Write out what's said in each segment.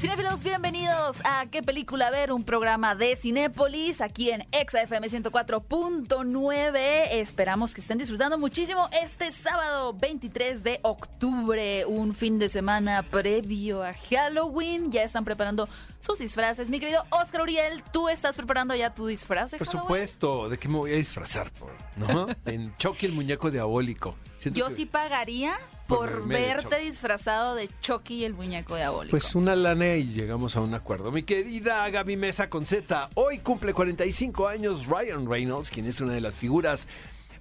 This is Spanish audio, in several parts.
Cinefilos, bienvenidos a ¿Qué película ver? Un programa de Cinépolis aquí en ExaFM 104.9. Esperamos que estén disfrutando muchísimo este sábado 23 de octubre, un fin de semana previo a Halloween. Ya están preparando sus disfraces. Mi querido Oscar Uriel, ¿tú estás preparando ya tu disfraz de Por Halloween? supuesto, ¿de qué me voy a disfrazar? por- ¿No? En Chucky el muñeco diabólico. Siento Yo que- sí pagaría Por por verme de verte disfrazado de Chucky y el muñeco diabólico. Pues una lana y llegamos a un acuerdo. Mi querida Gaby Mesa con Z, hoy cumple 45 años Ryan Reynolds, quien es una de las figuras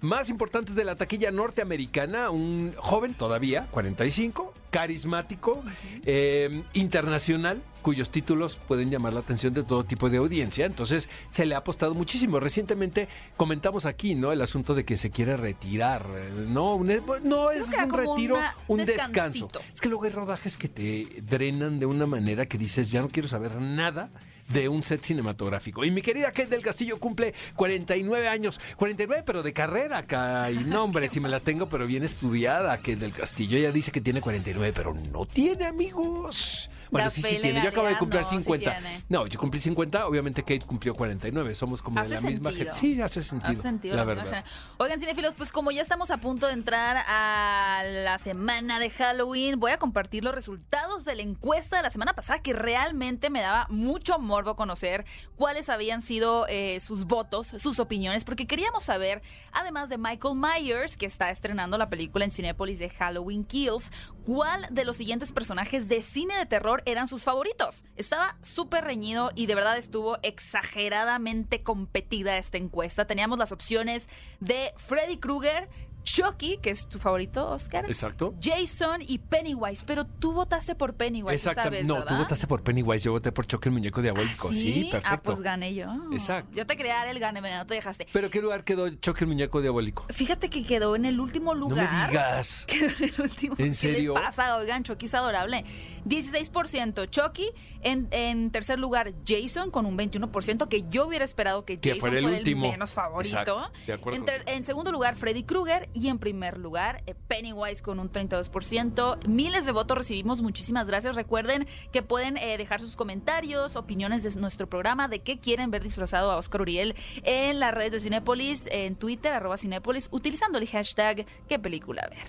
más importantes de la taquilla norteamericana, un joven todavía, 45, carismático, eh, internacional, cuyos títulos pueden llamar la atención de todo tipo de audiencia. Entonces se le ha apostado muchísimo. Recientemente comentamos aquí, ¿no? El asunto de que se quiere retirar, ¿no? Un- no es un retiro, una- un descanso. Es que luego hay rodajes que te drenan de una manera que dices, ya no quiero saber nada de un set cinematográfico. Y mi querida Kate del Castillo cumple 49 años. 49, pero de carrera acá. Y no, hombre, si me la tengo, pero bien estudiada, Kate del Castillo. Ella dice que tiene 49, pero no tiene amigos. Bueno, sí, sí tiene. Yo acabo de cumplir no, sí 50. tiene. No, yo cumplí 50, obviamente Kate cumplió 49. Somos como de la misma gente. Sí, hace sentido. Hace sentido, la verdad. verdad. Oigan, cinefilos, pues como ya estamos a punto de entrar a la semana de Halloween, voy a compartir los resultados de la encuesta de la semana pasada que realmente me daba mucho morbo conocer cuáles habían sido eh, sus votos, sus opiniones, porque queríamos saber, además de Michael Myers, que está estrenando la película en Cinépolis de Halloween Kills, cuál de los siguientes personajes de cine de terror eran sus favoritos. Estaba súper reñido y de verdad estuvo exageradamente competida esta encuesta. Teníamos las opciones de Freddy Krueger, Chucky, que es tu favorito, Oscar. Exacto. Jason y Pennywise, pero tú votaste por Pennywise, vez, no, ¿verdad? tú votaste por Pennywise, yo voté por Chucky el muñeco diabólico. Sí, perfecto. Ah, pues gané yo. Exacto. Yo te dar el gane, no te dejaste. ¿Pero qué lugar quedó Chucky el muñeco diabólico? Fíjate que quedó en el último No lugar. me digas. Quedó en el último. ¿En ¿Qué serio? les pasa? Oigan, Chucky es adorable. 16% Chucky. En, en tercer lugar, Jason con un 21%, que yo hubiera esperado que Que Jason fuera el último. menos favorito. Exacto, de acuerdo en, ter- en segundo lugar, Freddy Krueger. Y en primer lugar, eh, Pennywise con un 32%. Miles de votos recibimos. Muchísimas gracias. Recuerden que pueden eh, dejar sus comentarios, opiniones de nuestro programa, de qué quieren ver disfrazado a Oscar Uriel en las redes de Cinépolis, en Twitter, arroba Cinépolis, utilizando el hashtag qué película ver.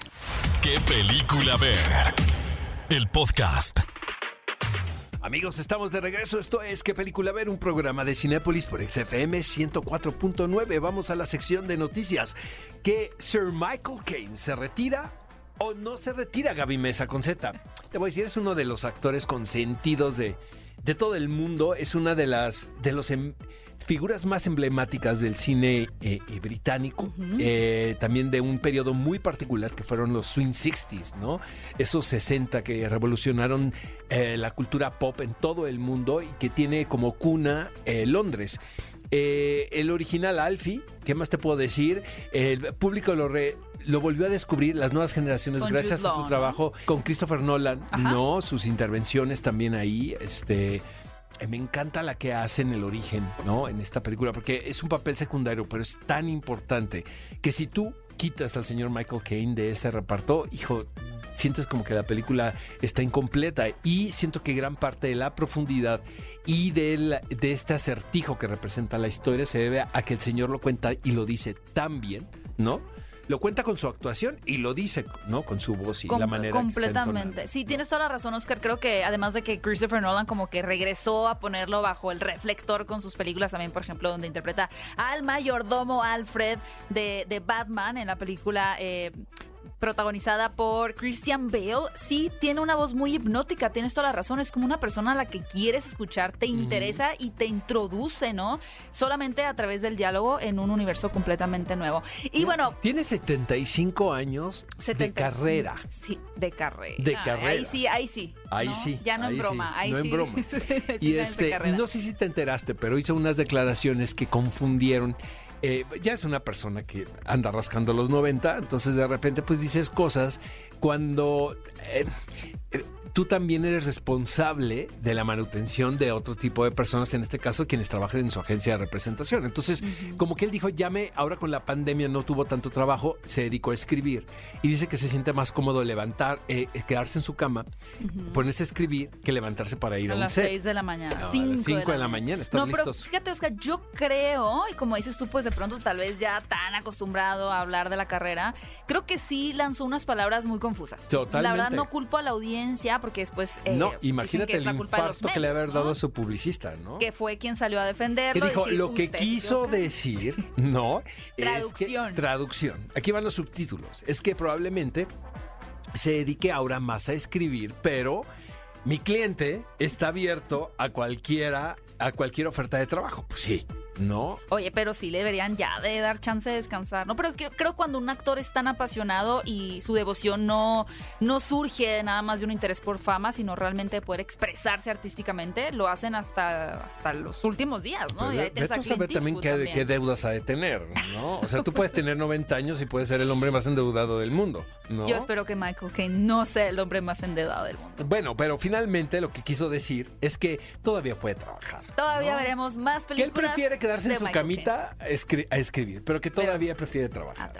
¿Qué película ver? El podcast. Amigos, estamos de regreso. Esto es ¿Qué película ver? Un programa de Cinépolis por XFM 104.9. Vamos a la sección de noticias. Que Sir Michael Caine se retira o no se retira, Gaby Mesa con Z. Te voy a decir, es uno de los actores consentidos de, de todo el mundo. Es una de las de los em- figuras más emblemáticas del cine eh, eh, británico. Eh, también de un periodo muy particular que fueron los Swing 60s, ¿no? Esos 60 que revolucionaron la cultura pop en todo el mundo y que tiene como cuna Londres. El original Alfie, ¿qué más te puedo decir? El público lo, re- lo volvió a descubrir, las nuevas generaciones, Con gracias Jude a su trabajo con Christopher Nolan, Ajá. ¿no? Sus intervenciones también ahí, este... eh, Me encanta la que hace en el origen, ¿no? En esta película, porque es un papel secundario, pero es tan importante que si tú quitas al señor Michael Caine de ese reparto, hijo, sientes como que la película está incompleta y siento que gran parte de la profundidad y del- de este acertijo que representa la historia se debe a que el señor lo cuenta y lo dice tan bien, ¿no? Lo cuenta con su actuación y lo dice, ¿no? Con su voz y Com- la manera en que está completamente. sí, tienes toda la razón, Oscar. Creo que además de que Christopher Nolan como que regresó a ponerlo bajo el reflector con sus películas también, por ejemplo, donde interpreta al mayordomo Alfred de, de Batman en la película eh, protagonizada por Christian Bale, sí tiene una voz muy hipnótica, tienes toda la razón, es como una persona a la que quieres escuchar, te interesa y te introduce, ¿no? Solamente a través del diálogo en un universo completamente nuevo. Y bueno, Tiene 75 años de 75. carrera. Sí, de carrera. De Ahí carrera. sí, ahí sí. Ahí ¿no? sí. Ya no ahí en broma. sí, Ahí no sí. en broma. Y este, no sé si te enteraste, pero hizo unas declaraciones que confundieron. Eh, ya es una persona que anda rascando los 90, entonces de repente pues dices cosas cuando eh, tú también eres responsable de la manutención de otro tipo de personas, en este caso quienes trabajan en su agencia de representación. Entonces, como que él dijo, ya me, ahora con la pandemia no tuvo tanto trabajo, se dedicó a escribir y dice que se siente más cómodo levantar, eh, quedarse en su cama, ponerse a escribir que levantarse para ir a, a un las set. 6 de la mañana. A 5 las cinco de la mañana, están No, pero listos. fíjate, Oscar, yo creo, y como dices tú, pues de pronto tal vez ya tan acostumbrado a hablar de la carrera, creo que sí lanzó unas palabras muy confusas. Totalmente. La verdad no culpo a la audiencia porque después... eh, no, imagínate que el infarto que le ¿no? dado a su publicista, ¿no? Que fue quien salió a que defenderlo. dijo decir, lo que "Usted se quiso equivoca". decir, no, Traducción. es que traducción. Aquí van los subtítulos. Es que probablemente se dedique ahora más a escribir, pero mi cliente está abierto a cualquiera, a cualquier oferta de trabajo. Pues sí, ¿no? Oye, pero sí le deberían ya de dar chance de descansar, ¿no? Pero que- creo cuando un actor es tan apasionado y su devoción no, no surge nada más de un interés por fama, sino realmente de poder expresarse artísticamente, lo hacen hasta, hasta los últimos días, ¿no? Y ahí Pero tienes a saber también qué, también. qué deudas ha de tener, ¿no? O sea, tú puedes tener 90 años y puedes ser el hombre más endeudado del mundo, ¿no? Yo espero que Michael Caine no sea el hombre más endeudado del mundo. Bueno, pero finalmente lo que quiso decir es que todavía puede trabajar. Todavía ¿no? veremos más Que él películas. prefiere quedarse de en su Michael camita a, escri- a escribir, pero que todavía prefiere a trabajar.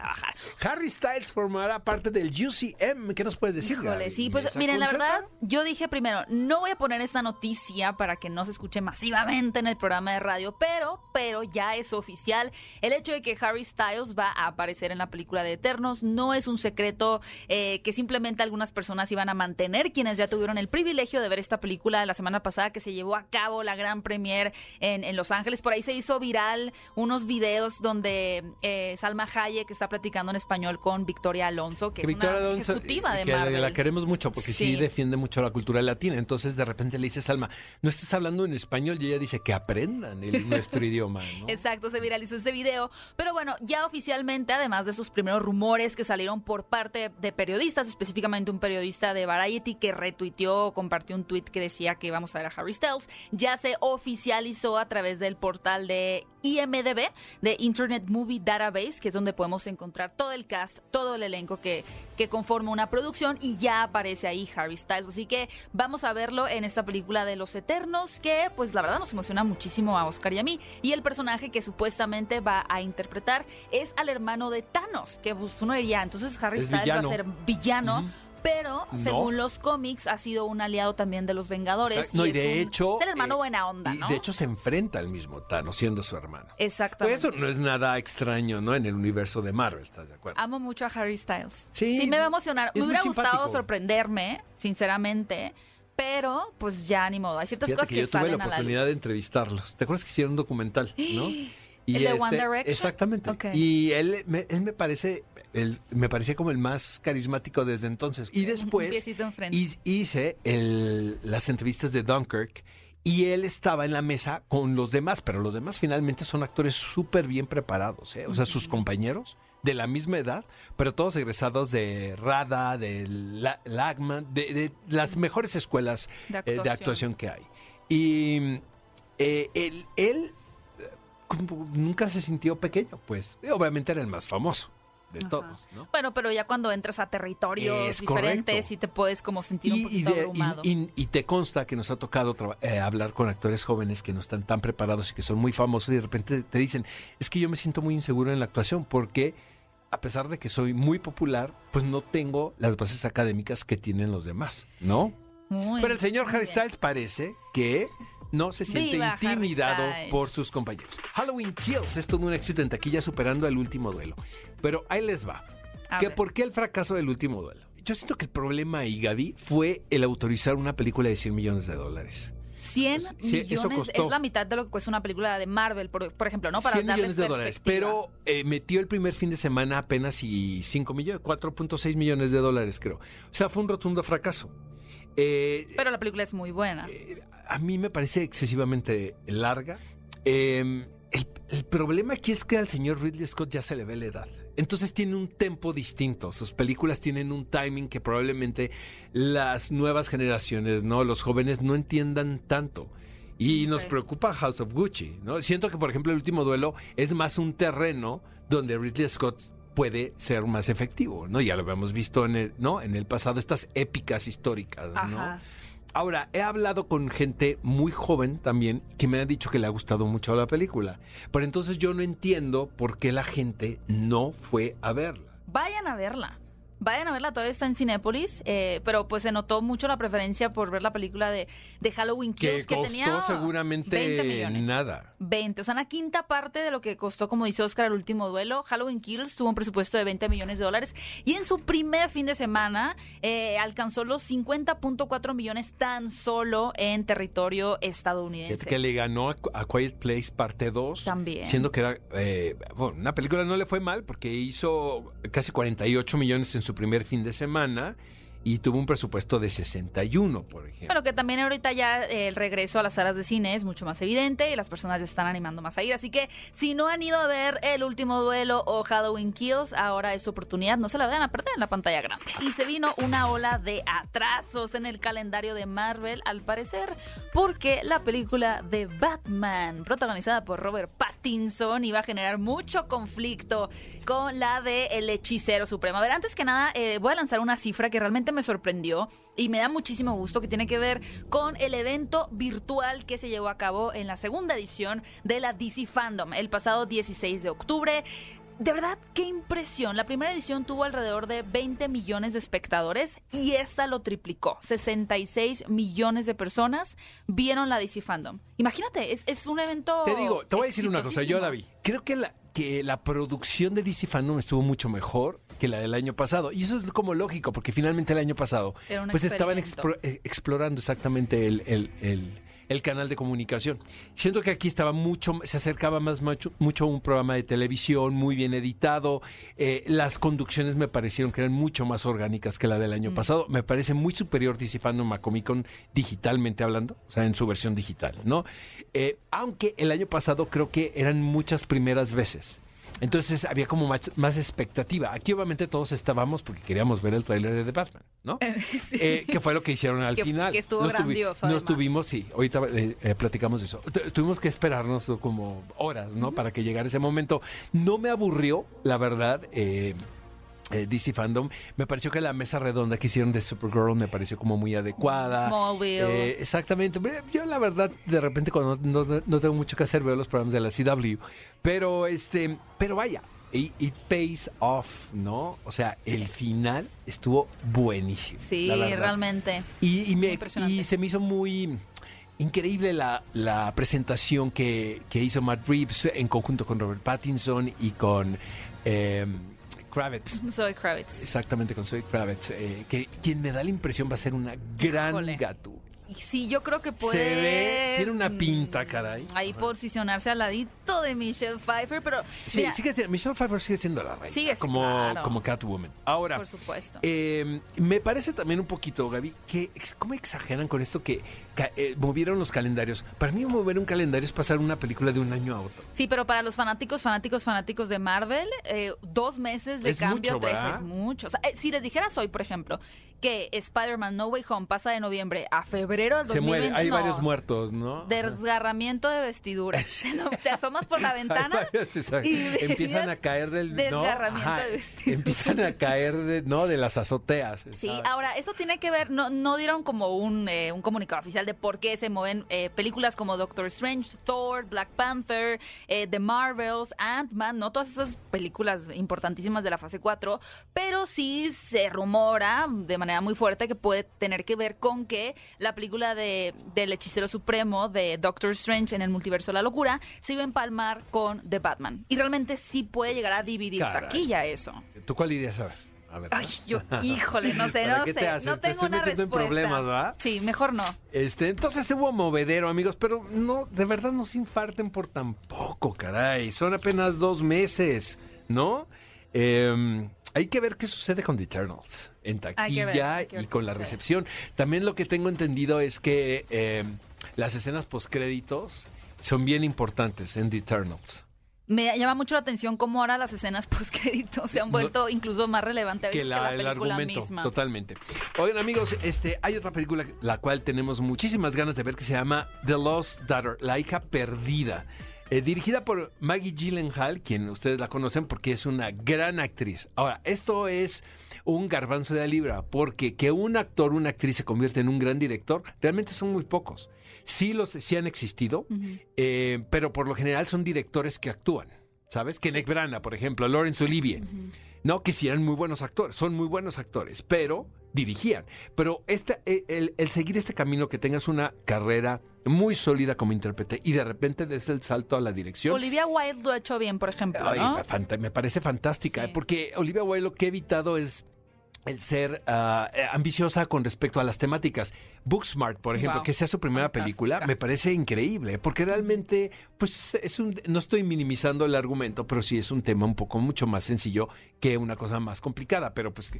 Harry Styles formará parte del UCM. ¿Qué nos puedes decir, Híjole, Gaby? sí, pues ¿Mesa miren, la verdad, yo dije primero, no voy a poner esta noticia para que no se escuche masivamente en el programa de radio, pero, pero ya es oficial. El hecho de que Harry Styles va a aparecer en la película de Eternos no es un secreto eh, que simplemente algunas personas iban a mantener, quienes ya tuvieron el privilegio de ver esta película la semana pasada que se llevó a cabo la gran premiere en, en Los Ángeles. Por ahí se hizo viral unos videos donde eh, Salma Hayek está platicando en español con Victoria Alonso, que, Que es Victoria una Alonso, ejecutiva de que la- Marvel. la queremos mucho porque sí. Sí. defiende mucho la cultura latina. Entonces de repente le dice Salma, no estás hablando en español y ella dice que aprendan el- nuestro idioma. ¿no? Exacto, se viralizó ese video. Pero bueno, ya oficialmente, además de esos primeros rumores que salieron por parte de periodistas, específicamente un periodista de Variety que retuiteó, compartió un tweet que decía que íbamos a ver a Harry Styles, ya se oficializó a través del portal de IMDB, de Internet Movie Database, que es donde podemos encontrar todo el cast, todo el elenco que, que conforma una producción y ya aparece ahí Harry Styles. Así que vamos a verlo en esta película de Los Eternos, que pues la verdad nos emociona muchísimo a Oscar y a mí. Y el personaje que supuestamente va a interpretar es al hermano de Thanos, que pues, uno diría, entonces Harry Es Styles villano. va a ser villano. Pero, No. según los cómics, ha sido un aliado también de los Vengadores. No, y de un- hecho. Es el hermano eh, buena onda, y ¿no? de hecho se enfrenta al mismo Thanos siendo su hermano. Pues Exactamente. eso no es nada extraño, ¿no? En el universo de Marvel, ¿estás de acuerdo? Amo mucho a Harry Styles. Sí, me va a emocionar. Me hubiera gustado sorprenderme, sinceramente. Pero, pues ya ni modo. Hay ciertas Fíjate cosas que que, yo tuve la salen a la oportunidad de entrevistarlos. ¿Te acuerdas que hicieron un documental, no? Y ¿El de One Direction? Exactamente. Y él me, él me parece, él me parecía como el más carismático desde entonces. Y después hice el- las entrevistas de Dunkirk y él estaba en la mesa con los demás, pero los demás finalmente son actores súper bien preparados, ¿eh? O sea, sus compañeros de la misma edad, pero todos egresados de RADA, de La- LAGMA, de, de las mejores escuelas De eh, de actuación. actuación que hay. Y eh, él, él eh, nunca se sintió pequeño, pues. Obviamente era el más famoso de Ajá. todos, ¿no? Bueno, pero ya cuando entras a territorios Es diferentes correcto. y te puedes como sentir un y poquito de- y- abrumado. y- y te consta que nos ha tocado eh, hablar con actores jóvenes que no están tan preparados y que son muy famosos y de repente te dicen, es que yo me siento muy inseguro en la actuación porque a pesar de que soy muy popular, pues no tengo las bases académicas que tienen los demás, ¿no? Muy- Pero el señor Harry. Styles parece que no se siente Viva intimidado por sus compañeros. Halloween Kills es todo un éxito en taquilla superando el último duelo. Pero ahí les va. A ¿Que ver. ¿Por qué el fracaso del último duelo? Yo siento que el problema ahí, Gaby, fue el autorizar una película de 100 millones de dólares. 100 Sí, eso millones costó. es la mitad de lo que cuesta una película de Marvel, por, por ejemplo, ¿no? Para 100 darles millones de dólares. Pero eh, metió el primer fin de semana apenas y 5 millones, 4.6 millones de dólares, creo. O sea, fue un rotundo fracaso. Eh, Pero la película es muy buena. Eh, a mí me parece excesivamente larga. Eh, el, el problema aquí es que al señor Ridley Scott ya se le ve la edad. Entonces tiene un tempo distinto. Sus películas tienen un timing que probablemente las nuevas generaciones, ¿no? Los jóvenes no entiendan tanto. Y nos preocupa House of Gucci, ¿no? Siento que, por ejemplo, el último duelo es más un terreno donde Ridley Scott puede ser más efectivo, ¿no? Ya lo habíamos visto en el, ¿no? En el pasado, estas épicas históricas, ¿no? Ajá. Ahora, he hablado con gente muy joven también que me ha dicho que le ha gustado mucho la película. Pero entonces yo no entiendo por qué la gente no fue a verla. Vayan a verla. Vayan a verla, todavía está en Cinépolis, eh, pero pues se notó mucho la preferencia por ver la película de, de Halloween Que Kills que, costó tenía seguramente 20 millones. nada. 20, o sea, una quinta parte de lo que costó, como dice Oscar, el último duelo. Halloween Kills tuvo un presupuesto de 20 millones de dólares y en su primer fin de semana eh, alcanzó los 50.4 millones tan solo en territorio estadounidense. Que le ganó a, a Quiet Place parte 2. También. Siendo que era. eh, bueno, una película no le fue mal porque hizo casi 48 millones en su primer fin de semana y tuvo un presupuesto de 61, por ejemplo. Bueno, que también ahorita ya eh, el regreso a las salas de cine es mucho más evidente y las personas se están animando más a ir. Así que si no han ido a ver El Último Duelo o Halloween Kills, ahora es su oportunidad. No se la vayan a perder en la pantalla grande. Y se vino una ola de atrasos en el calendario de Marvel, al parecer, porque la película de Batman, protagonizada por Robert Pattinson, iba a generar mucho conflicto con la de El Hechicero Supremo. A ver, antes que nada, eh, voy a lanzar una cifra que realmente me sorprendió y me da muchísimo gusto que tiene que ver con el evento virtual que se llevó a cabo en la segunda edición de la DC Fandom el pasado 16 de octubre. De verdad, qué impresión. La primera edición tuvo alrededor de 20 millones de espectadores y esta lo triplicó. 66 millones de personas vieron la DC Fandom. Imagínate, es, es un evento. Te digo, te voy a decir una cosa, yo la vi. Creo que la, que la producción de DC Fandom estuvo mucho mejor que la del año pasado. Y eso es como lógico, porque finalmente el año pasado pues estaban eh, explorando exactamente el, el- el- el canal de comunicación. Siento que aquí estaba mucho, se acercaba más mucho, mucho a un programa de televisión, muy bien editado. Eh, las conducciones me parecieron que eran mucho más orgánicas que la del Mm. año pasado. Me parece muy superior DC Fandom a Comic Con digitalmente hablando, o sea, en su versión digital, ¿no? Eh, aunque el año pasado creo que eran muchas primeras veces. Entonces había como más, más expectativa. Aquí obviamente todos estábamos porque queríamos ver el tráiler de The Batman, ¿no? Eh, que fue lo que hicieron al Que- final. que estuvo Nos tuvi- grandioso, Nos tuvimos, sí, ahorita eh, eh, platicamos de eso. Tu- tuvimos que esperarnos como horas, ¿no? Para que llegara ese momento. No me aburrió, la verdad. Eh, DC Fandom, me pareció que la mesa redonda que hicieron de Supergirl me pareció como muy adecuada. Smallville. Eh, exactamente. Yo la verdad, de repente cuando no, no- no tengo mucho que hacer, veo los programas de la CW. Pero este, pero vaya, it, it pays off, ¿no? O sea, el final estuvo buenísimo. Sí, realmente. Y, y me- y se me hizo muy increíble la, la presentación que, que hizo Matt Reeves en conjunto con Robert Pattinson y con eh, Kravitz. Soy Kravitz. Exactamente, con Zoe Kravitz. eh, que quien me da la impresión va a ser una gran Híjole. gato. Y sí, yo creo que puede. Se ve, tiene una pinta, caray. Ahí posicionarse al ladito de Michelle Pfeiffer, pero. Sí, mira, sigue siendo- Michelle Pfeiffer sigue siendo la reina. Sigue, sí, como, claro. como Catwoman. Ahora, por supuesto. Eh, me parece también un poquito, Gaby, que cómo exageran con esto que eh, movieron los calendarios. Para mí mover un calendario es pasar una película de un año a otro. Sí, pero para los fanáticos, fanáticos, fanáticos de Marvel, eh, dos meses de Es cambio, mucho, tres ¿verdad? es mucho. O sea, eh, si les dijeras hoy, por ejemplo, que Spider-Man No Way Home pasa de noviembre a febrero del Se 2020, muere, hay no. varios muertos, ¿no? Desgarramiento de vestiduras. Te, lo- te asomas por la ventana y empiezan a caer del ¿no? desgarramiento Ajá, de vestiduras. Empiezan a caer de, no de las azoteas. Sí, ahora, eso tiene que ver, no, no dieron como un, eh, un comunicado oficial de por qué se mueven eh, películas como Doctor Strange, Thor, Black Panther, eh, The Marvels, Ant-Man, no todas esas películas importantísimas de la fase 4, pero sí se rumora de manera muy fuerte que puede tener que ver con que la película de, del hechicero supremo de Doctor Strange en el multiverso de la locura se iba a empalmar con The Batman. Y realmente sí puede llegar a dividir caray. taquilla eso. ¿Tú cuál irías a ver? A ver. Ay, yo, híjole, no sé, ¿Para no sé. te? No Te tengo estoy una metiendo en respuesta. problemas, ¿verdad? Sí, mejor no. Este, entonces hubo movedero, amigos, pero no, de verdad no se infarten por tan poco, caray. Son apenas dos meses, ¿no? Eh, hay que ver qué sucede con The Eternals en Hay que ver, taquilla hay que ver y con la recepción. También lo que tengo entendido es que eh, las escenas postcréditos son bien importantes en The Eternals. Me llama mucho la atención cómo ahora las escenas post-crédito se han vuelto incluso más relevantes que la, que la el película argumento, misma. totalmente. Oigan, amigos, este, hay otra película la cual tenemos muchísimas ganas de ver que se llama The Lost Daughter, la hija perdida. Eh, dirigida por Maggie Gyllenhaal, quien ustedes la conocen porque es una gran actriz. Ahora, esto es un garbanzo de la libra, porque que un actor, una actriz se convierta en un gran director, realmente son muy pocos. Sí, los, sí han existido, eh, pero por lo general son directores que actúan. ¿Sabes? Kenneth Branagh, por ejemplo, Laurence Olivier. No que si eran muy buenos actores, son muy buenos actores, pero dirigían. Pero este, el, el, seguir este camino, que tengas una carrera muy sólida como intérprete y de repente des el salto a la dirección. Olivia Wilde lo ha hecho bien, por ejemplo. Ay, ¿no? Me parece fantástica, sí. porque Olivia Wilde lo que ha evitado es el ser uh, ambiciosa con respecto a las temáticas. Booksmart, por ejemplo, wow. que sea su primera Fantástica. película, me parece increíble, porque realmente, pues es un, no estoy minimizando el argumento, pero sí es un tema un poco mucho más sencillo que una cosa más complicada, pero pues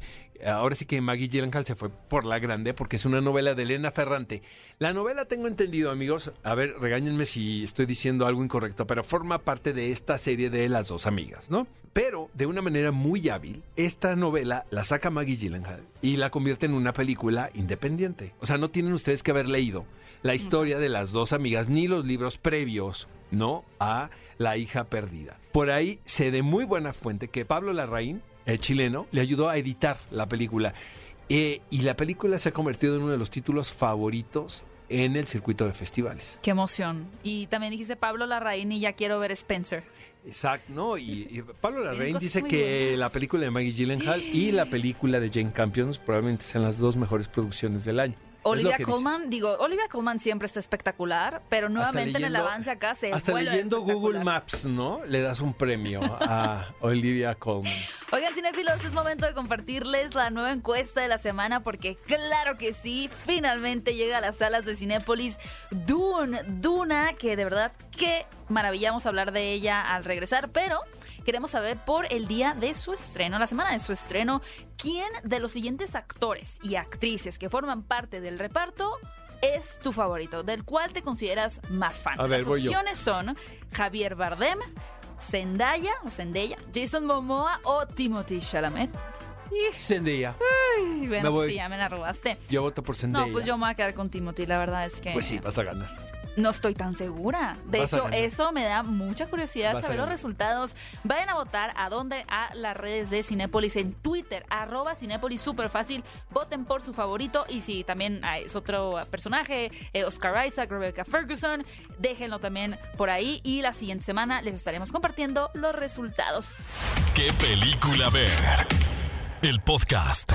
ahora sí que Maggie Gyllenhaal se fue por la grande, porque es una novela de Elena Ferrante. La novela tengo entendido, amigos, a ver, regáñenme si estoy diciendo algo incorrecto, pero forma parte de esta serie de las dos amigas, ¿no? Pero de una manera muy hábil, esta novela la saca Maggie Gyllenhaal y la convierte en una película independiente. O sea, no tienen ustedes que haber leído la historia de las dos amigas ni los libros previos, ¿no? A La hija perdida. Por ahí sé de muy buena fuente que Pablo Larraín, el chileno, le ayudó a editar la película. Eh, y la película se ha convertido en uno de los títulos favoritos en el circuito de festivales. Qué emoción. Y también dijiste Pablo Larraín y ya quiero ver Spencer. Exacto, ¿no? Y, y Pablo Larraín dice que buenas. la película de Maggie Gyllenhaal y la película de Jane Campion probablemente sean las dos mejores producciones del año. Olivia Colman, digo, Olivia Colman siempre está espectacular, pero nuevamente leyendo, en el avance acá se Hasta leyendo Google Maps, ¿no? Le das un premio a Olivia Colman. Oigan, cinefilos, es momento de compartirles la nueva encuesta de la semana porque claro que sí, finalmente llega a las salas de Cinépolis Dune, Duna, que de verdad qué maravillamos hablar de ella al regresar, pero queremos saber por el día de su estreno, la semana de su estreno, quién de los siguientes actores y actrices que forman parte del reparto es tu favorito, del cual te consideras más fan. A ver, Las opciones son Javier Bardem, Zendaya o Zendaya, Jason Momoa o Timothy Chalamet. Zendaya. Ay, bueno, pues sí, ya me la robaste. Yo voto por Zendaya. No, pues yo me voy a quedar con Timothy, la verdad es que... Pues sí, vas a ganar. No estoy tan segura. De Vas hecho, eso me da mucha curiosidad Vas saber los resultados. Vayan a votar a dónde? A las redes de Cinépolis en Twitter, arroba Cinépolis, súper fácil. Voten por su favorito y si también ah, es otro personaje, eh, Oscar Isaac, Rebecca Ferguson, déjenlo también por ahí y la siguiente semana les estaremos compartiendo los resultados. ¿Qué película ver? El podcast.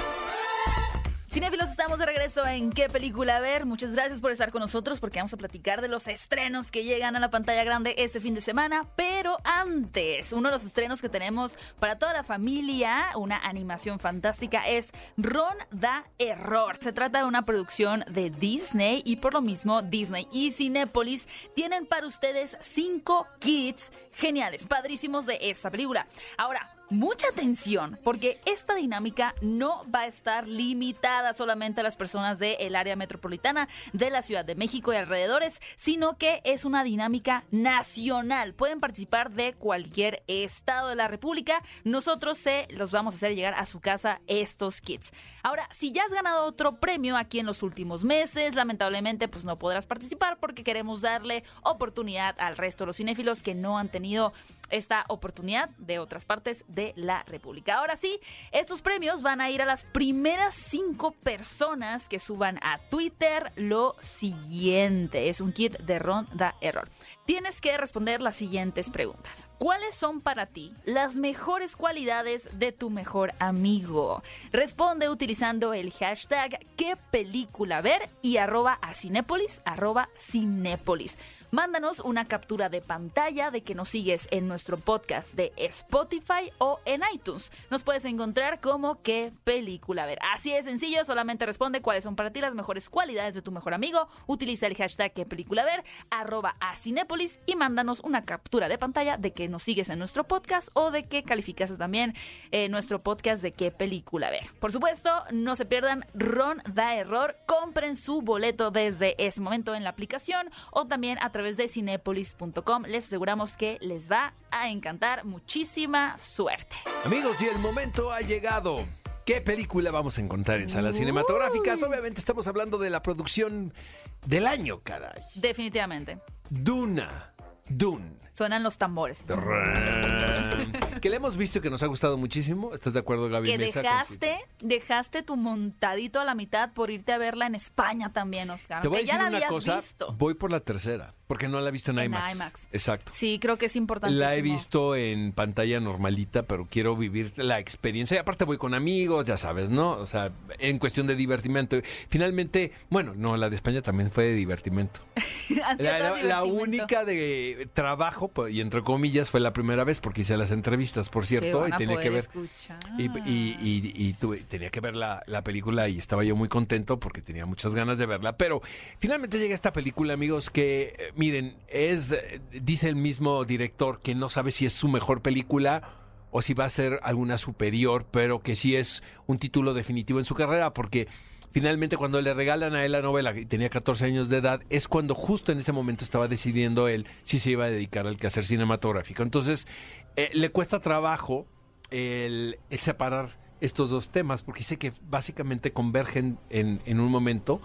Cinéfilos, estamos de regreso en ¿Qué película ver? Muchas gracias por estar con nosotros porque vamos a platicar de los estrenos que llegan a la pantalla grande este fin de semana. Pero antes, uno de los estrenos que tenemos para toda la familia, una animación fantástica, es Ron da Error. Se trata de una producción de Disney y por lo mismo Disney y Cinépolis tienen para ustedes cinco kits geniales, padrísimos de esta película. Ahora, Mucha atención, porque esta dinámica no va a estar limitada solamente a las personas del área metropolitana de la Ciudad de México y alrededores, sino que es una dinámica nacional. Pueden participar de cualquier estado de la República. Nosotros se los vamos a hacer llegar a su casa estos kits. Ahora, si ya has ganado otro premio aquí en los últimos meses, lamentablemente pues no podrás participar porque queremos darle oportunidad al resto de los cinéfilos que no han tenido esta oportunidad de otras partes de la República. Ahora sí, estos premios van a ir a las primeras cinco personas que suban a Twitter lo siguiente. Es un kit de Ron da Error. Tienes que responder las siguientes preguntas. ¿Cuáles son para ti las mejores cualidades de tu mejor amigo? Responde utilizando el hashtag qué película ver y arroba a Cinépolis, arroba Cinépolis. Mándanos una captura de pantalla de que nos sigues en nuestro podcast de Spotify o en iTunes. Nos puedes encontrar como qué película ver. Así de sencillo, solamente responde cuáles son para ti las mejores cualidades de tu mejor amigo. Utiliza el hashtag qué película ver, arroba a Cinépolis y mándanos una captura de pantalla de que nos sigues en nuestro podcast o de que calificas también eh, nuestro podcast de qué película ver. Por supuesto, no se pierdan Ron da error. Compren su boleto desde ese momento en la aplicación o también a través de cinepolis.com. Les aseguramos que les va a encantar. Muchísima suerte. Amigos, y el momento ha llegado. ¿Qué película vamos a encontrar en salas cinematográficas? Obviamente estamos hablando de la producción del año, caray. Definitivamente. Duna. Dune. Suenan los tambores. Que le hemos visto y que nos ha gustado muchísimo. ¿Estás de acuerdo, Gaby? Que Mesa, dejaste, dejaste tu montadito a la mitad por irte a verla en España también, Oscar. Te voy a aunque ya decir la una cosa. visto. Voy por la tercera, porque no la he visto en, En IMAX. IMAX. Exacto. Sí, creo que es importante. La he visto en pantalla normalita, pero quiero vivir la experiencia. Y aparte voy con amigos, ya sabes, ¿no? O sea, en cuestión de divertimento. Finalmente, bueno, no, la de España también fue de divertimento. La, la- la única de trabajo, pues, y entre comillas, fue la primera vez porque hice las entrevistas, por cierto, y tenía que ver. Y, y- y- y tuve- tenía que ver la, la película y estaba yo muy contento porque tenía muchas ganas de verla. Pero finalmente llega esta película, amigos, que eh, miren, es, dice el mismo director que no sabe si es su mejor película o si va a ser alguna superior, pero que sí es un título definitivo en su carrera porque... Finalmente, cuando le regalan a él la novela, y tenía 14 años de edad, es cuando justo en ese momento estaba decidiendo él si se iba a dedicar al quehacer cinematográfico. Entonces, eh, le cuesta trabajo el, el separar estos dos temas, porque sé que básicamente convergen en, en un momento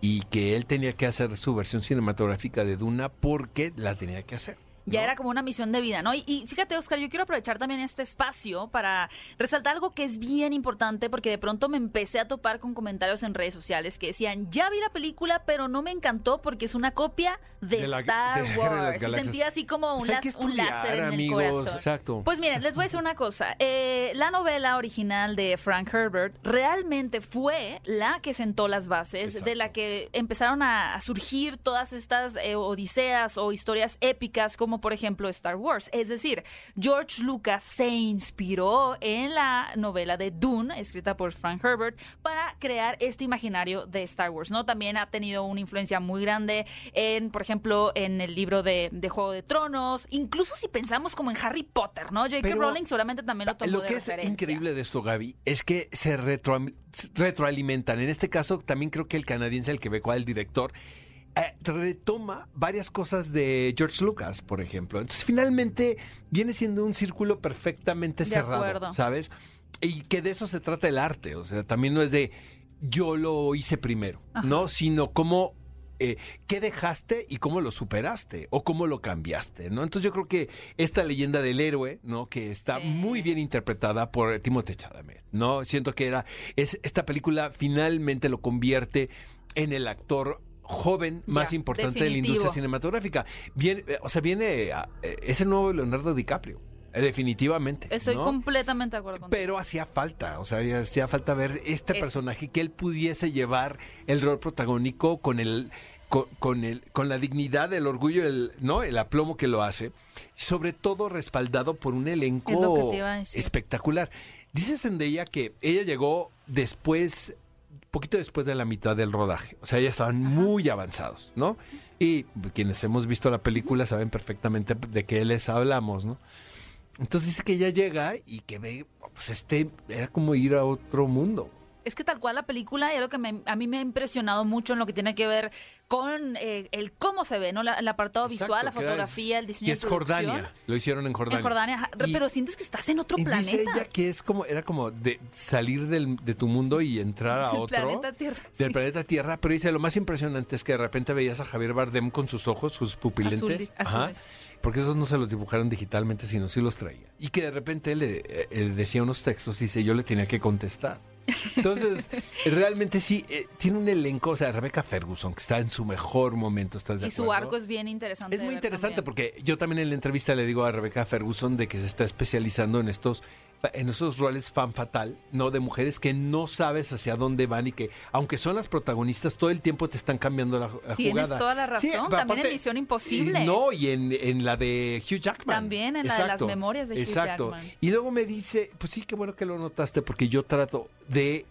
y que él tenía que hacer su versión cinematográfica de Duna porque la tenía que hacer. Ya ¿no? era como una misión de vida, ¿no? Y, y fíjate, Oscar, yo quiero aprovechar también este espacio para resaltar algo que es bien importante, porque de pronto me empecé a topar con comentarios en redes sociales que decían, ya vi la película, pero no me encantó porque es una copia de, De la- Star de de Wars. Y Galaxias. sentía así como un, Pues las- un estudiar, láser en amigos, el corazón. exacto. Pues miren, les voy a decir una cosa. Eh, la novela original de Frank Herbert realmente fue la que sentó las bases, Exacto. de la que empezaron a, a surgir todas estas eh, odiseas o historias épicas, como por ejemplo Star Wars. Es decir, George Lucas se inspiró en la novela de Dune, escrita por Frank Herbert, para crear este imaginario de Star Wars. ¿no? También ha tenido una influencia muy grande en, por ejemplo, en el libro de, de Juego de Tronos, incluso si pensamos como en Harry Potter, ¿no? J.K. Rowling solamente también lo tomó Lo de que es referencia. increíble de esto, Gaby, es que se retro- retroalimentan. En este caso, también creo que el canadiense, el que ve cuál el director, eh, retoma varias cosas de George Lucas, por ejemplo. Entonces, finalmente, viene siendo un círculo perfectamente De cerrado, acuerdo. ¿sabes? Y que de eso se trata el arte. O sea, también no es de yo lo hice primero, ¿no? Sino cómo eh, qué dejaste y cómo lo superaste o cómo lo cambiaste, ¿no? Entonces yo creo que esta leyenda del héroe, ¿no? Que está Sí. muy bien interpretada por Timothée Chalamet, ¿no? Siento que era es esta película finalmente lo convierte en el actor joven más Ya, importante de la industria cinematográfica. Viene, eh, o sea, viene eh, es el nuevo Leonardo DiCaprio, eh, definitivamente. Estoy ¿no? completamente de acuerdo contigo. Pero hacía falta, o sea, hacía falta ver este Es- personaje que él pudiese llevar el rol protagónico con el con, con el con la dignidad, el orgullo, el no, el aplomo que lo hace, sobre todo respaldado por un Es elenco decir. espectacular. Dice Zendaya que ella llegó después poquito después de la mitad del rodaje, o sea, ya estaban muy avanzados, ¿no? Y quienes hemos visto la película saben perfectamente de qué les hablamos, ¿no? Entonces dice que ella llega y que ve, pues este, era como ir a otro mundo. Es que tal cual la película y algo que me- a mí me ha impresionado mucho en lo que tiene que ver con eh, el cómo se ve, ¿no? La- el apartado visual, la fotografía, el diseño Que de es producción. Jordania, lo hicieron en Jordania. En Jordania. Y- pero sientes que estás en otro y planeta. dice ella que es como, era como de salir del- de tu mundo y entrar a Del otro. planeta Tierra, Del sí. planeta Tierra, pero dice, lo más impresionante es que de repente veías a Javier Bardem con sus ojos, sus pupilentes. Azules- Ajá, porque esos no se los dibujaron digitalmente, sino sí los traía. Y que de repente él le eh, eh, decía unos textos y dice, yo le tenía que contestar. Entonces, realmente sí, eh, tiene un elenco, o sea, Rebecca Ferguson, que está en su mejor momento, ¿estás de Y su acuerdo? arco es bien interesante. Es de muy ver interesante también. porque yo también en la entrevista le digo a Rebecca Ferguson de que se está especializando en estos en esos roles fan fatal, ¿no? De mujeres que no sabes hacia dónde van y que, aunque son las protagonistas, todo el tiempo te están cambiando la, la Tienes jugada. toda la razón, también en aparte- Misión Imposible. y No, y en, en la de Hugh Jackman. También en la de las memorias de Hugh Exacto. Jackman. Y luego me dice, pues sí, qué bueno que lo notaste, porque yo trato de,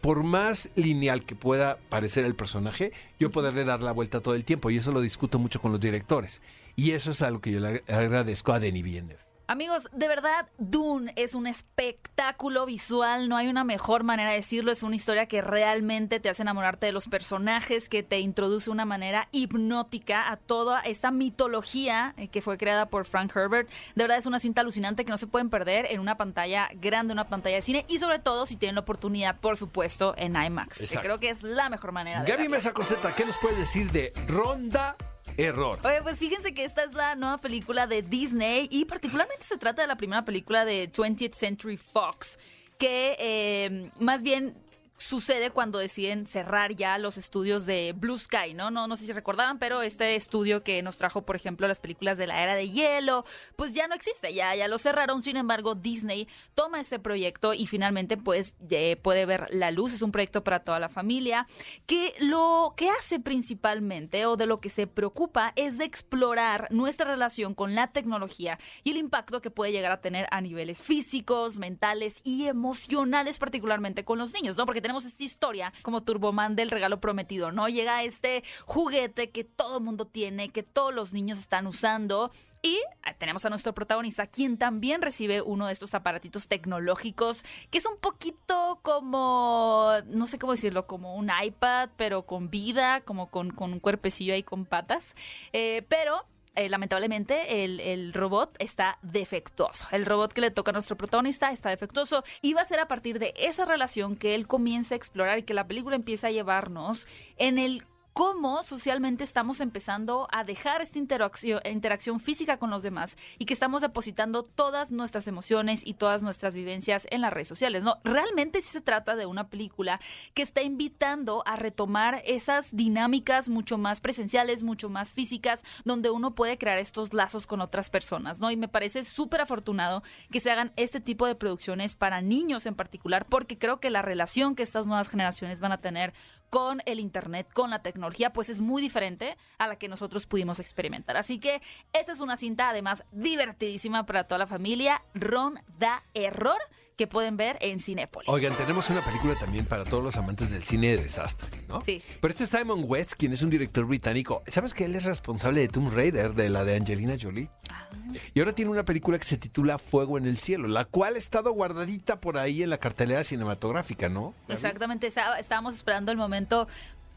por más lineal que pueda parecer el personaje, yo poderle dar la vuelta todo el tiempo. Y eso lo discuto mucho con los directores. Y eso es algo que yo le agradezco a Denis Villeneuve. Amigos, de verdad, Dune es un espectáculo visual, no hay una mejor manera de decirlo, es una historia que realmente te hace enamorarte de los personajes, que te introduce de una manera hipnótica a toda esta mitología eh, que fue creada por Frank Herbert. De verdad es una cinta alucinante que no se pueden perder en una pantalla grande, una pantalla de cine y sobre todo si tienen la oportunidad, por supuesto, en IMAX, que Exacto. creo que es la mejor manera de Gaby. Mesa Conceta, ¿qué nos puedes decir de Ronda error. Oye, pues fíjense que esta es la nueva película de Disney y particularmente se trata de la primera película de 20th Century Fox, que eh, más bien sucede cuando deciden cerrar ya los estudios de Blue Sky, ¿no? No, no sé si recordaban, pero este estudio que nos trajo, por ejemplo, las películas de la era de hielo, pues ya no existe, ya, ya lo cerraron. Sin embargo, Disney toma ese proyecto y finalmente pues puede ver la luz. Es un proyecto para toda la familia que lo que hace principalmente o de lo que se preocupa es de explorar nuestra relación con la tecnología y el impacto que puede llegar a tener a niveles físicos, mentales y emocionales, particularmente con los niños, ¿no? Porque tenemos esta historia como Turboman del regalo prometido, ¿no? Llega este juguete que todo el mundo tiene, que todos los niños están usando. Y tenemos a nuestro protagonista, quien también recibe uno de estos aparatitos tecnológicos, que es un poquito como, no sé cómo decirlo, como un iPad, pero con vida, como con, con un cuerpecillo ahí con patas. Eh, pero eh, lamentablemente el, robot está defectuoso. El robot que le toca a nuestro protagonista está defectuoso y va a ser a partir de esa relación que él comienza a explorar y que la película empieza a llevarnos en el cómo socialmente estamos empezando a dejar esta interacción, física con los demás y que estamos depositando todas nuestras emociones y todas nuestras vivencias en las redes sociales. No, realmente sí se trata de una película que está invitando a retomar esas dinámicas mucho más presenciales, mucho más físicas, donde uno puede crear estos lazos con otras personas, ¿no? Y me parece súper afortunado que se hagan este tipo de producciones para niños en particular, porque creo que la relación que estas nuevas generaciones van a tener con el Internet, con la tecnología, pues es muy diferente a la que nosotros pudimos experimentar. Así que esta es una cinta además divertidísima para toda la familia. Ron da error que pueden ver en Cinépolis. Oigan, tenemos una película también para todos los amantes del cine de desastre, ¿no? Sí. Pero este es Simon West, quien es un director británico. ¿Sabes que él es responsable de Tomb Raider, de la de Angelina Jolie? Ah. Y ahora tiene una película que se titula Fuego en el Cielo, la cual ha estado guardadita por ahí en la cartelera cinematográfica, ¿no? Exactamente, estábamos esperando el momento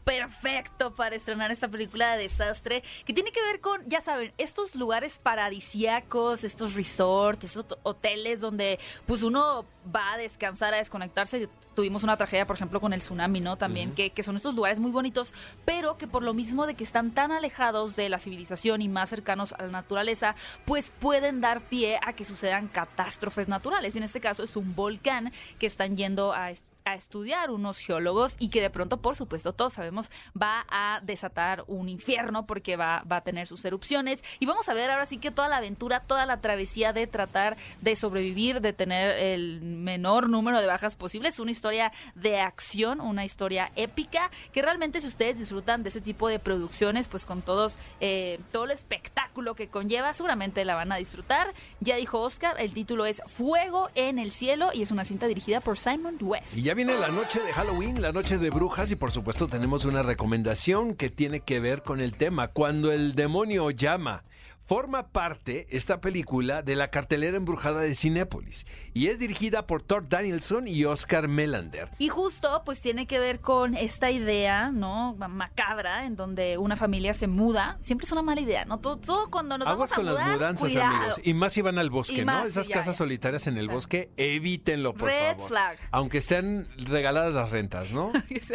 perfecto para estrenar esta película de desastre que tiene que ver con, ya saben, estos lugares paradisíacos, estos resorts, estos hoteles donde pues uno va a descansar, a desconectarse. Tuvimos una tragedia, por ejemplo, con el tsunami, ¿no? También, que, que son estos lugares muy bonitos, pero que por lo mismo de que están tan alejados de la civilización y más cercanos a la naturaleza, pues pueden dar pie a que sucedan catástrofes naturales. Y en este caso es un volcán que están yendo a a estudiar unos geólogos y que de pronto, por supuesto, todos sabemos, va a desatar un infierno porque va, va a tener sus erupciones. Y vamos a ver ahora sí que toda la aventura, toda la travesía de tratar de sobrevivir, de tener el menor número de bajas posibles. Una historia de acción, una historia épica, que realmente si ustedes disfrutan de ese tipo de producciones, pues con todos, eh, todo el espectáculo que conlleva, seguramente la van a disfrutar. Ya dijo Oscar, el título es Fuego en el Cielo y es una cinta dirigida por Simon West viene la noche de Halloween, la noche de brujas y por supuesto tenemos una recomendación que tiene que ver con el tema. Cuando el demonio llama forma parte esta película de la cartelera embrujada de Cinépolis y es dirigida por Thor Danielson y Oscar Melander. Y justo pues tiene que ver con esta idea, ¿no? Macabra, en donde una familia se muda. Siempre es una mala idea, ¿no? Todo, cuando nos Aguas vamos a con las mudanzas, amigos. Y más si van al bosque, ¿no? Esas casas solitarias en el bosque, evítenlo, por Red favor. flag. Aunque estén regaladas las rentas, ¿no?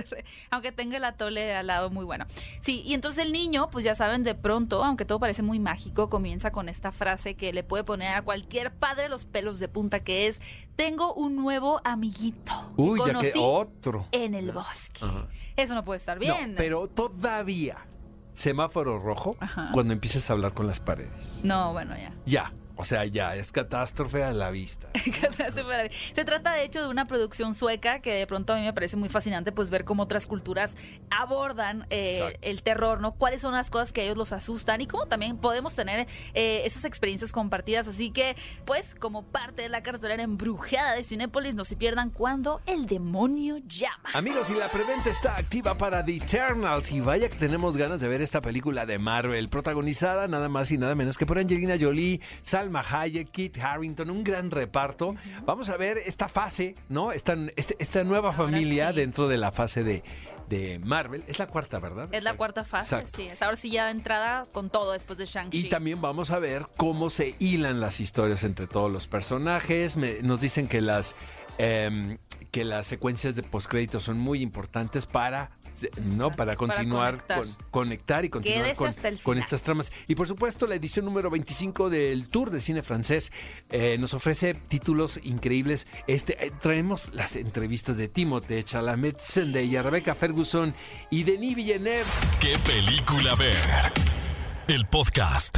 aunque tenga el atole al lado muy bueno. Sí, y entonces el niño, pues ya saben, de pronto, aunque todo parece muy mágico, comienza con esta frase que le puede poner a cualquier padre los pelos de punta, que es, tengo un nuevo amiguito. Uy, ya que otro. En el bosque. Eso no puede estar bien. pero todavía semáforo rojo cuando empieces a hablar con las paredes. No, bueno, ya. Ya. O sea, ya es catástrofe a la vista. Se trata de hecho de una producción sueca que de pronto a mí me parece muy fascinante pues ver cómo otras culturas abordan eh, el terror, ¿no? Cuáles son las cosas que a ellos los asustan y cómo también podemos tener eh, esas experiencias compartidas. Así que, pues, como parte de la cartelera embrujada de Cinépolis, no se pierdan cuando el demonio llama. Amigos, y la preventa está activa para The Eternals. Y vaya que tenemos ganas de ver esta película de Marvel, protagonizada nada más y nada menos que por Angelina Jolie, Sal Hayek, Kit Harrington, un gran reparto. Vamos a ver esta fase, ¿no? Esta, este, esta nueva familia dentro de la fase de, de Marvel. Es la cuarta, ¿verdad? Es la cuarta fase, sí. Es ahora sí ya entrada con todo después de Shang-Chi. Y también vamos a ver cómo se hilan las historias entre todos los personajes. nos dicen que las, em, que las secuencias de postcréditos son muy importantes para ¿no? Para continuar, conectar. con, conectar y continuar con, hasta el con estas tramas. Y por supuesto, la edición número 25 del Tour de Cine Francés eh, nos ofrece títulos increíbles. Este, eh, traemos las entrevistas de Timothée Chalamet, Zendaya, Rebecca Ferguson y Denis Villeneuve. ¿Qué película ver? El podcast.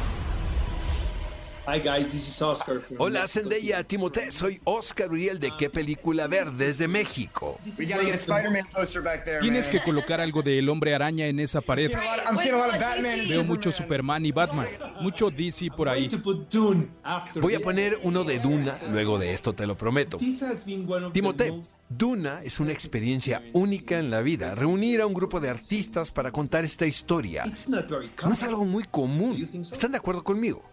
Hi guys, this is Oscar from Hola, Zendaya, Timothée, soy Oscar Uriel de ¿Qué película ver? desde México. City. We gotta get a Spider-Man poster back there, Tienes man. que colocar algo del hombre araña en esa pared. I'm seeing a lot- I'm seeing a lot of Batman and Veo mucho Superman. Y Batman, mucho DC por ahí. Voy a poner uno de Duna luego de esto, te lo prometo. Timothée, Duna es una experiencia única en la vida. Reunir a un grupo de artistas para contar esta historia. It's not very No es common. algo muy común. ¿Están de acuerdo conmigo?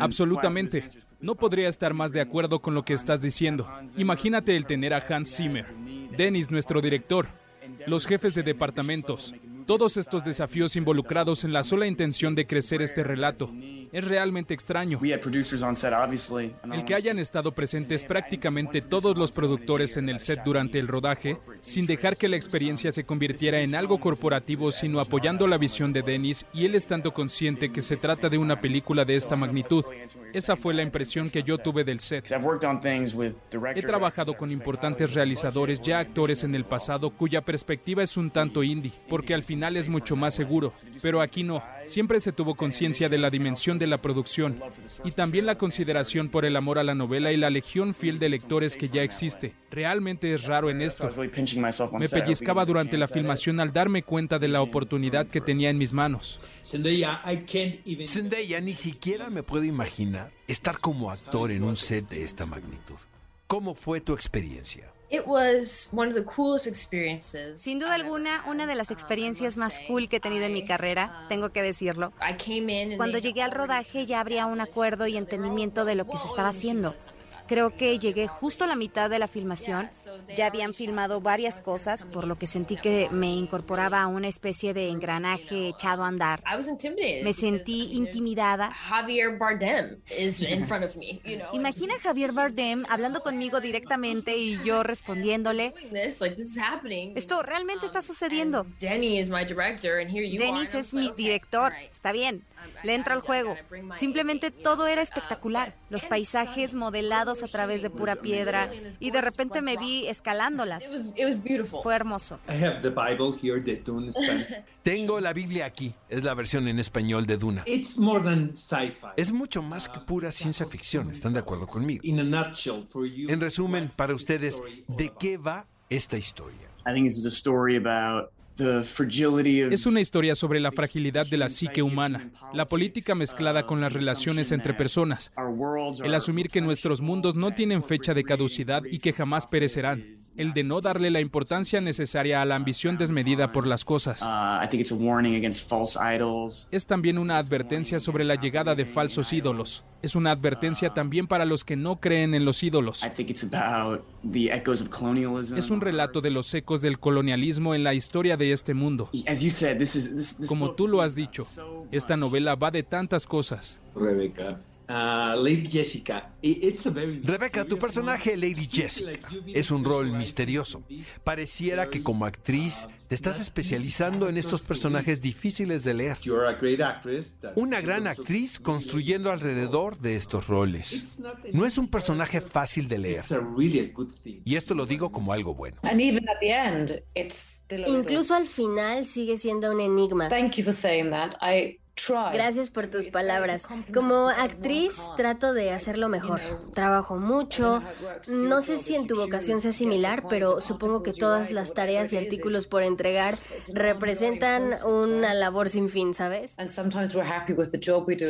Absolutamente. No podría estar más de acuerdo con lo que estás diciendo. Imagínate el tener a Hans Zimmer, Dennis, nuestro director, los jefes de departamentos, todos estos desafíos involucrados en la sola intención de crecer este relato. Es realmente extraño. El que hayan estado presentes prácticamente todos los productores en el set durante el rodaje, sin dejar que la experiencia se convirtiera en algo corporativo, sino apoyando la visión de Dennis y él estando consciente que se trata de una película de esta magnitud. Esa fue la impresión que yo tuve del set. He trabajado con importantes realizadores, ya actores en el pasado, cuya perspectiva es un tanto indie, porque al final es mucho más seguro. Pero aquí no. Siempre se tuvo conciencia de la dimensión de la producción y también la consideración por el amor a la novela y la legión fiel de lectores que ya existe. Realmente es raro en esto. Me pellizcaba durante la filmación al darme cuenta de la oportunidad que tenía en mis manos. Zendaya, ni siquiera me puedo imaginar estar como actor en un set de esta magnitud. ¿Cómo fue tu experiencia? It was one of the coolest experiences. Sin duda alguna, una de las experiencias más cool que he tenido en mi carrera, tengo que decirlo. Cuando llegué al rodaje ya habría un acuerdo y entendimiento de lo que se estaba haciendo. Creo que llegué justo a la mitad de la filmación. Ya habían filmado varias cosas, por lo que sentí que me incorporaba a una especie de engranaje echado a andar. I was intimidated. Me sentí intimidada. Javier Bardem is in front of me, you know. and Imagina a Javier Bardem hablando conmigo directamente y yo respondiéndole. Esto realmente está sucediendo. You are. Dennis es mi director, está bien, le entra al juego. Simplemente todo era espectacular, los paisajes modelados a través de pura piedra y de repente me vi escalándolas. It was, it was beautiful. Fue hermoso. I have the Bible here, the Dune Spanish. Tengo la Biblia aquí. Es la versión en español de Duna. It's more than sci-fi. Es mucho más que pura ciencia ficción. ¿Están de acuerdo conmigo? En resumen, para ustedes, ¿de qué va esta historia? I think this is a story about. Es una historia sobre la fragilidad de la psique humana, la política mezclada con las relaciones entre personas, el asumir que nuestros mundos no tienen fecha de caducidad y que jamás perecerán, el de no darle la importancia necesaria a la ambición desmedida por las cosas. Uh. Es también una advertencia sobre la llegada de falsos ídolos. Es una advertencia también para los que no creen en los ídolos. Es un relato de los ecos del colonialismo en la historia de este mundo. Como tú lo has dicho, esta novela va de tantas cosas. Rebecca. Uh, Lady Jessica. i- It's a very Rebeca, tu personaje. Lady Jessica es un rol misterioso. Pareciera que como actriz te estás uh, especializando en estos personajes difíciles de leer. You're a great actress. That's Una gran actriz construyendo alrededor de estos roles. No es un personaje fácil de leer. Y esto lo digo como algo bueno. And even at the end, it's still a little- Incluso al final sigue siendo un enigma. Thank you for saying that. I try. Gracias por tus palabras. Como actriz trato de hacerlo mejor. Trabajo mucho. No sé si en tu vocación sea similar, pero supongo que todas las tareas y artículos por entregar representan una labor sin fin, ¿sabes?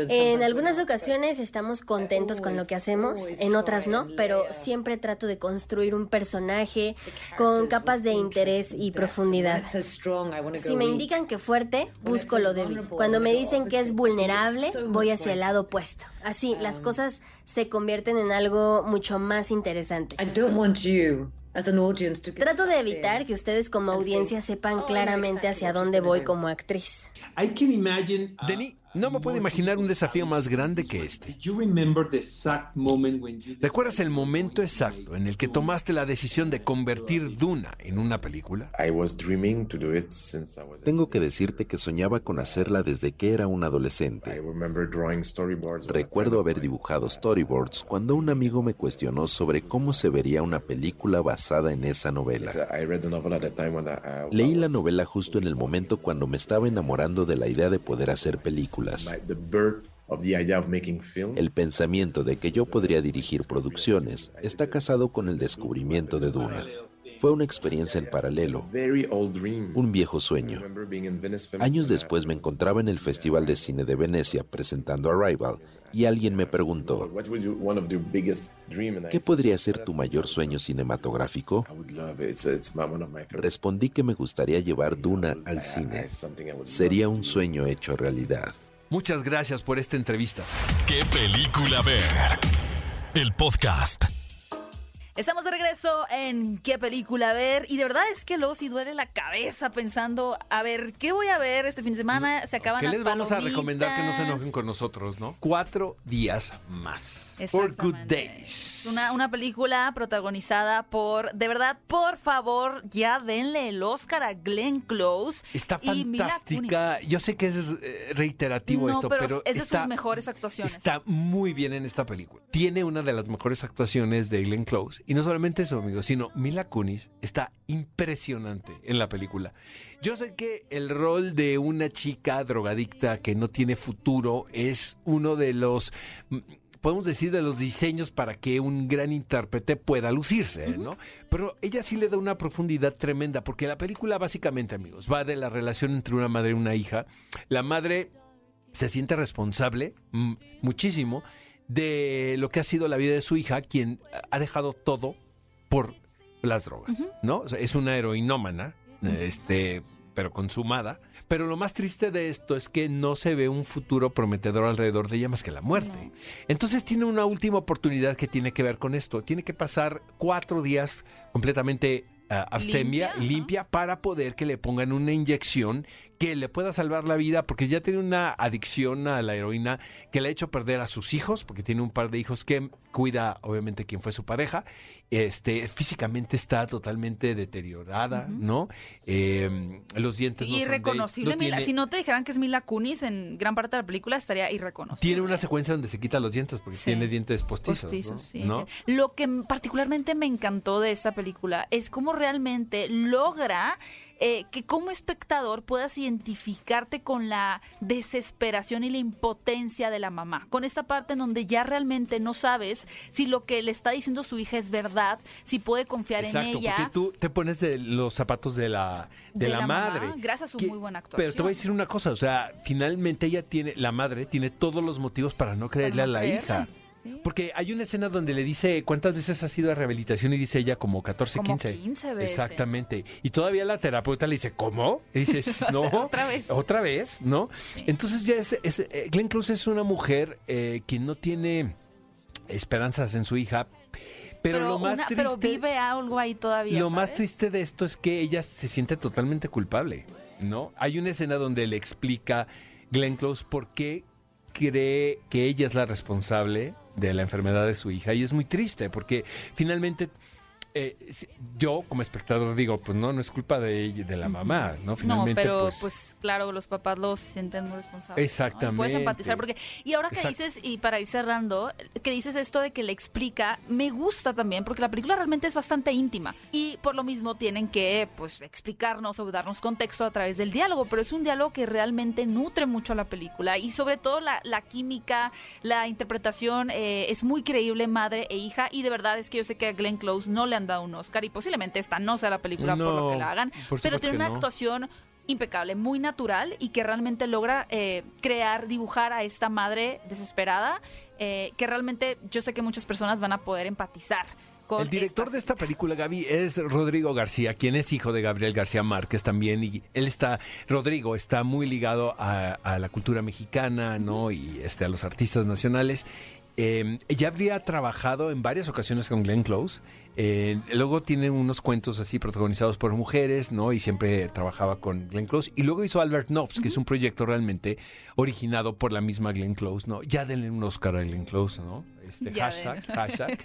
En algunas ocasiones estamos contentos con lo que hacemos, en otras no, pero siempre trato de construir un personaje con capas de interés y profundidad. Si me indican que fuerte, busco lo débil. Cuando me dicen que es vulnerable, voy hacia el lado opuesto. Así, las cosas se convierten en algo mucho más interesante. I don't want you Trato de evitar que ustedes como audiencia sepan claramente hacia dónde voy como actriz. I can imagine. Denis, no me puedo imaginar un desafío más grande que este. ¿Recuerdas el momento exacto en el que tomaste la decisión de convertir Duna en una película? Tengo que decirte que soñaba con hacerla desde que era un adolescente. Recuerdo haber dibujado storyboards cuando un amigo me cuestionó sobre cómo se vería una película basada en esa novela. Leí la novela justo en el momento cuando me estaba enamorando de la idea de poder hacer películas. El pensamiento de que yo podría dirigir producciones está casado con el descubrimiento de Duna. Fue una experiencia en paralelo, un viejo sueño. Años después me encontraba en el Festival de Cine de Venecia presentando Arrival y alguien me preguntó, ¿qué podría ser tu mayor sueño cinematográfico? Respondí que me gustaría llevar Duna al cine. Sería un sueño hecho realidad. Muchas gracias por esta entrevista. ¿Qué película ver? El podcast. Estamos de regreso en qué película ver y de verdad es que luego sí duele la cabeza pensando, a ver, ¿qué voy a ver este fin de semana? Se acaban ¿Qué las les vamos a recomendar que no se enojen con nosotros, no? Cuatro días más. For Good. Days. Una, una película protagonizada por, de verdad, por favor, ya denle el Oscar a Glenn Close. Está fantástica. Yo sé que es eh, reiterativo No, esto, pero pero, es de está, sus mejores actuaciones. está muy bien en esta película. Tiene una de las mejores actuaciones de Glenn Close. Y no solamente eso, amigos, sino Mila Kunis está impresionante en la película. Yo sé que el rol de una chica drogadicta que no tiene futuro es uno de los mm, podemos decir de los diseños para que un gran intérprete pueda lucirse, ¿no? Pero ella sí le da una profundidad tremenda, porque la película básicamente, amigos, va de la relación entre una madre y una hija. La madre se siente responsable mm, muchísimo de lo que ha sido la vida de su hija, quien ha dejado todo por las drogas, ¿no? O sea, es una heroinómana, este, pero consumada. Pero lo más triste de esto es que no se ve un futuro prometedor alrededor de ella más que la muerte. Entonces tiene una última oportunidad que tiene que ver con esto. Tiene que pasar cuatro días completamente ah, abstemia, Limpia, limpia, para poder que le pongan una inyección que le pueda salvar la vida, porque ya tiene una adicción a la heroína que le ha hecho perder a sus hijos, porque tiene un par de hijos que cuida, obviamente, quien fue su pareja. Este, físicamente está totalmente deteriorada, ¿no? Eh, los dientes no son de- Irreconocible, no tiene- Si no te dijeran que es Mila Kunis en gran parte de la película, estaría irreconocible. Tiene una secuencia donde se quita los dientes porque Sí. tiene dientes postizos, Postizos, ¿no? sí. ¿no? Lo que particularmente me encantó de esta película es cómo realmente logra eh, que como espectador puedas identificarte con la desesperación y la impotencia de la mamá. Con esta parte en donde ya realmente no sabes si lo que le está diciendo su hija es verdad, si puede confiar Exacto, en ella. porque tú te pones de los zapatos de la, de De la, madre. gracias a su Que- muy buena Pero te voy a actuación. decir una cosa, o sea, finalmente ella tiene, la madre tiene todos los motivos para no creerle no a la hija. Porque hay una escena donde le dice cuántas veces ha sido a rehabilitación y dice ella como 14, Como 15. 15 veces. Exactamente. Y todavía la terapeuta le dice, ¿cómo? Y dices, no. otra vez. Otra vez, ¿no? Entonces ya es, es- eh, Glenn Close es una mujer eh, que no tiene esperanzas en su hija. Pero, lo más una- triste. pero vive algo ahí todavía. Lo más triste de esto es que ella se siente totalmente culpable, ¿no? Hay una escena donde le explica Glenn Close por qué cree que ella es la responsable de la enfermedad de su hija. Y es muy triste porque finalmente eh, yo como espectador digo, pues no, no es culpa de de la mamá, ¿no? No, Finalmente, pero pues, pues, claro, los papás los se sienten muy responsables. ¿no? Exactamente. puedes empatizar porque y ahora que Exacto. dices y para ir cerrando, que dices esto de que le explica, me gusta también porque la película realmente es bastante íntima y por lo mismo tienen que pues explicarnos o darnos contexto a través del diálogo, pero es un diálogo que realmente nutre mucho a la película y sobre todo la, la química, la interpretación eh, es muy creíble madre e hija y de verdad es que yo sé que a Glenn Close no le han dado un Oscar y posiblemente esta no sea la película por lo que la hagan, pero tiene una no. actuación impecable, muy natural y que realmente logra eh, crear, dibujar a esta madre desesperada, eh, que realmente yo sé que muchas personas van a poder empatizar. Con El director de esta película, Gaby, es Rodrigo García, quien es hijo de Gabriel García Márquez también. Y él está, Rodrigo está muy ligado a, a la cultura mexicana, ¿no? Y este, a los artistas nacionales. Eh, ella habría trabajado en varias ocasiones con Glenn Close. Eh, luego tiene unos cuentos así protagonizados por mujeres, ¿no? Y siempre trabajaba con Glenn Close. Y luego hizo Albert Nobbs, que es un proyecto realmente originado por la misma Glenn Close, ¿no? Ya denle un Oscar a Glenn Close, ¿no? Este, hashtag, hashtag.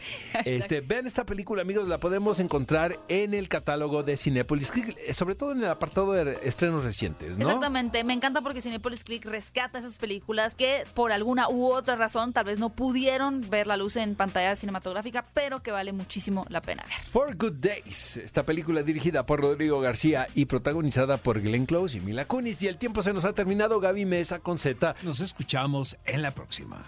Este, vean esta película, amigos, la podemos encontrar en el catálogo de Cinepolis Click, eh, sobre todo en el apartado de estrenos recientes, ¿no? Exactamente, me encanta porque Cinepolis Click rescata esas películas que por alguna u otra razón tal vez no pudieron ver la luz en pantalla cinematográfica, pero que vale muchísimo la pena ver. For Good Days, esta película dirigida por Rodrigo García y protagonizada por Glenn Close y Mila Kunis. Y el tiempo se nos ha terminado, Gaby Mesa con Z. Nos escuchamos en la próxima.